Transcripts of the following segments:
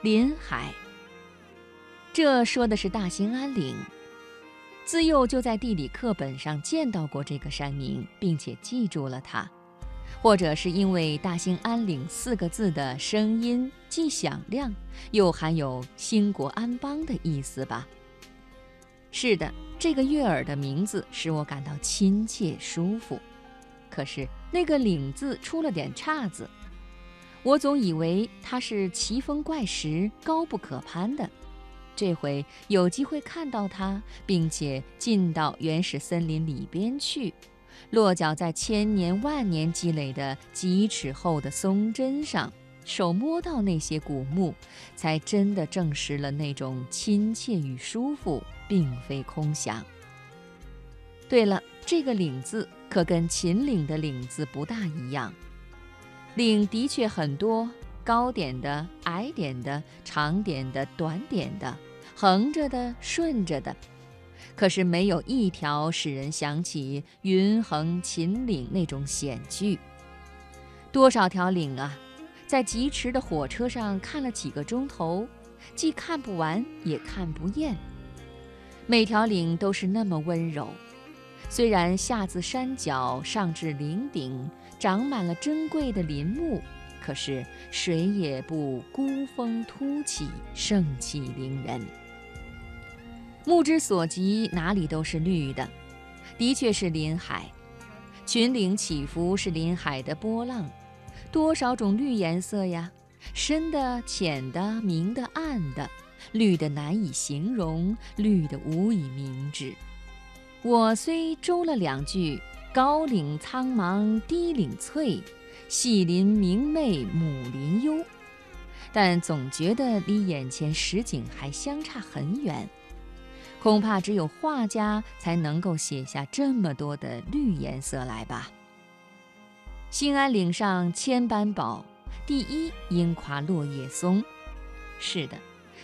临海。这说的是大兴安岭。自幼就在地理课本上见到过这个山名，并且记住了它，或者是因为“大兴安岭”四个字的声音既响亮，又含有兴国安邦的意思吧。是的，这个悦耳的名字使我感到亲切舒服。可是那个“岭”字出了点岔子，我总以为它是奇峰怪石、高不可攀的。这回有机会看到它，并且进到原始森林里边去，落脚在千年万年积累的几尺厚的松针上，手摸到那些古木，才真的证实了那种亲切与舒服并非空想。对了，这个“岭”字可跟秦岭的“岭”字不大一样，岭的确很多，高点的、矮点的、长点的、短点的。横着的，顺着的，可是没有一条使人想起云横秦岭那种险峻。多少条岭啊，在疾驰的火车上看了几个钟头，既看不完也看不厌。每条岭都是那么温柔，虽然下自山脚，上至岭顶，长满了珍贵的林木，可是谁也不孤峰突起，盛气凌人。目之所及，哪里都是绿的，的确是林海。群岭起伏是林海的波浪，多少种绿颜色呀，深的、浅的、明的、暗的，绿的难以形容，绿的无以名之。我虽诌了两句“高岭苍茫低岭翠，细林明媚母林幽”，但总觉得离眼前实景还相差很远。恐怕只有画家才能够写下这么多的绿颜色来吧。兴安岭上千般宝，第一应夸落叶松。是的，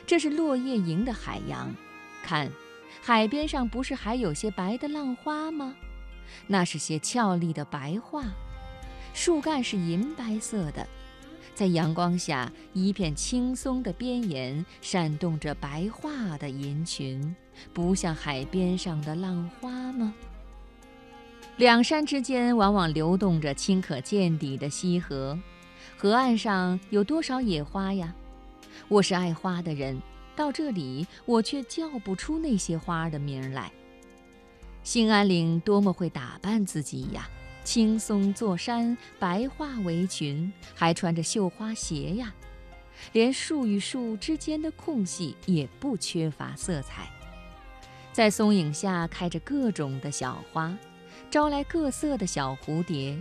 这是落叶盈的海洋。看，海边上不是还有些白的浪花吗？那是些俏丽的白桦，树干是银白色的。在阳光下，一片青松的边沿闪动着白桦的银裙，不像海边上的浪花吗？两山之间往往流动着清可见底的溪河，河岸上有多少野花呀？我是爱花的人，到这里我却叫不出那些花的名来。兴安岭多么会打扮自己呀！青松坐山，白桦围裙，还穿着绣花鞋呀。连树与树之间的空隙也不缺乏色彩。在松影下开着各种的小花，招来各色的小蝴蝶。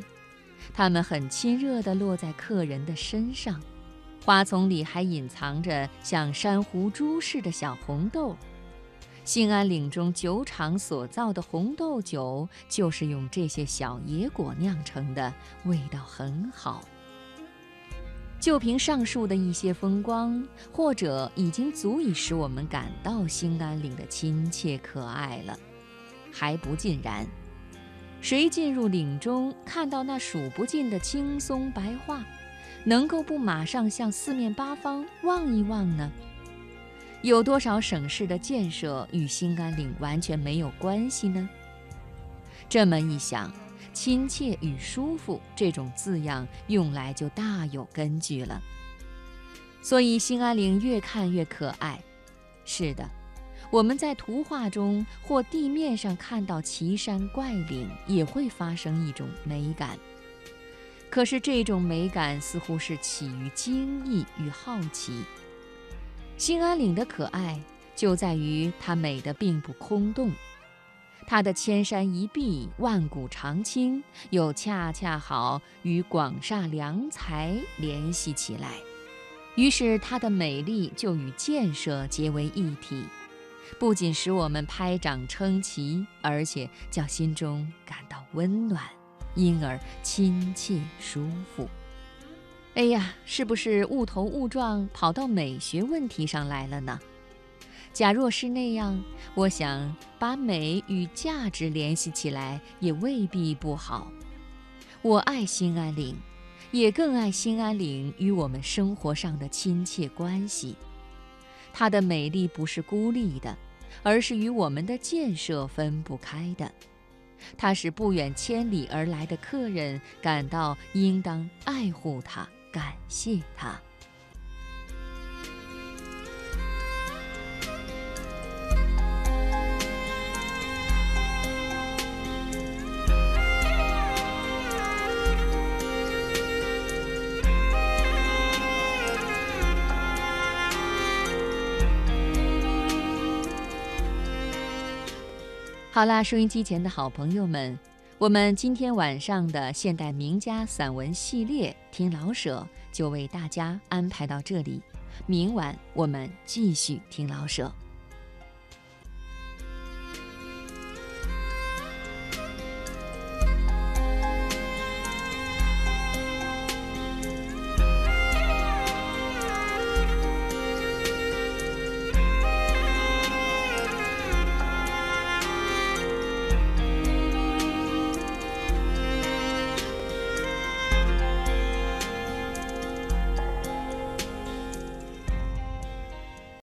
它们很亲热地落在客人的身上。花丛里还隐藏着像珊瑚珠似的小红豆。兴安岭中酒厂所造的红豆酒，就是用这些小野果酿成的，味道很好。就凭上述的一些风光，或者已经足以使我们感到兴安岭的亲切可爱了。还不尽然，谁进入岭中，看到那数不尽的青松白桦，能够不马上向四面八方望一望呢？有多少省市的建设与兴安岭完全没有关系呢？这么一想，亲切与舒服这种字样用来就大有根据了。所以兴安岭越看越可爱。是的，我们在图画中或地面上看到奇山怪岭，也会发生一种美感。可是这种美感似乎是起于惊异与好奇。兴安岭的可爱就在于它美得并不空洞，它的千山一碧、万古长青，又恰恰好与广厦良才联系起来，于是它的美丽就与建设结为一体，不仅使我们拍掌称奇，而且叫心中感到温暖，因而亲切舒服。哎呀，是不是误头误撞跑到美学问题上来了呢？假若是那样，我想把美与价值联系起来也未必不好。我爱兴安岭，也更爱兴安岭与我们生活上的亲切关系。它的美丽不是孤立的，而是与我们的建设分不开的。他使不远千里而来的客人感到应当爱护他，感谢他。好啦，收音机前的好朋友们，我们今天晚上的现代名家散文系列《听老舍》就为大家安排到这里，明晚我们继续听老舍。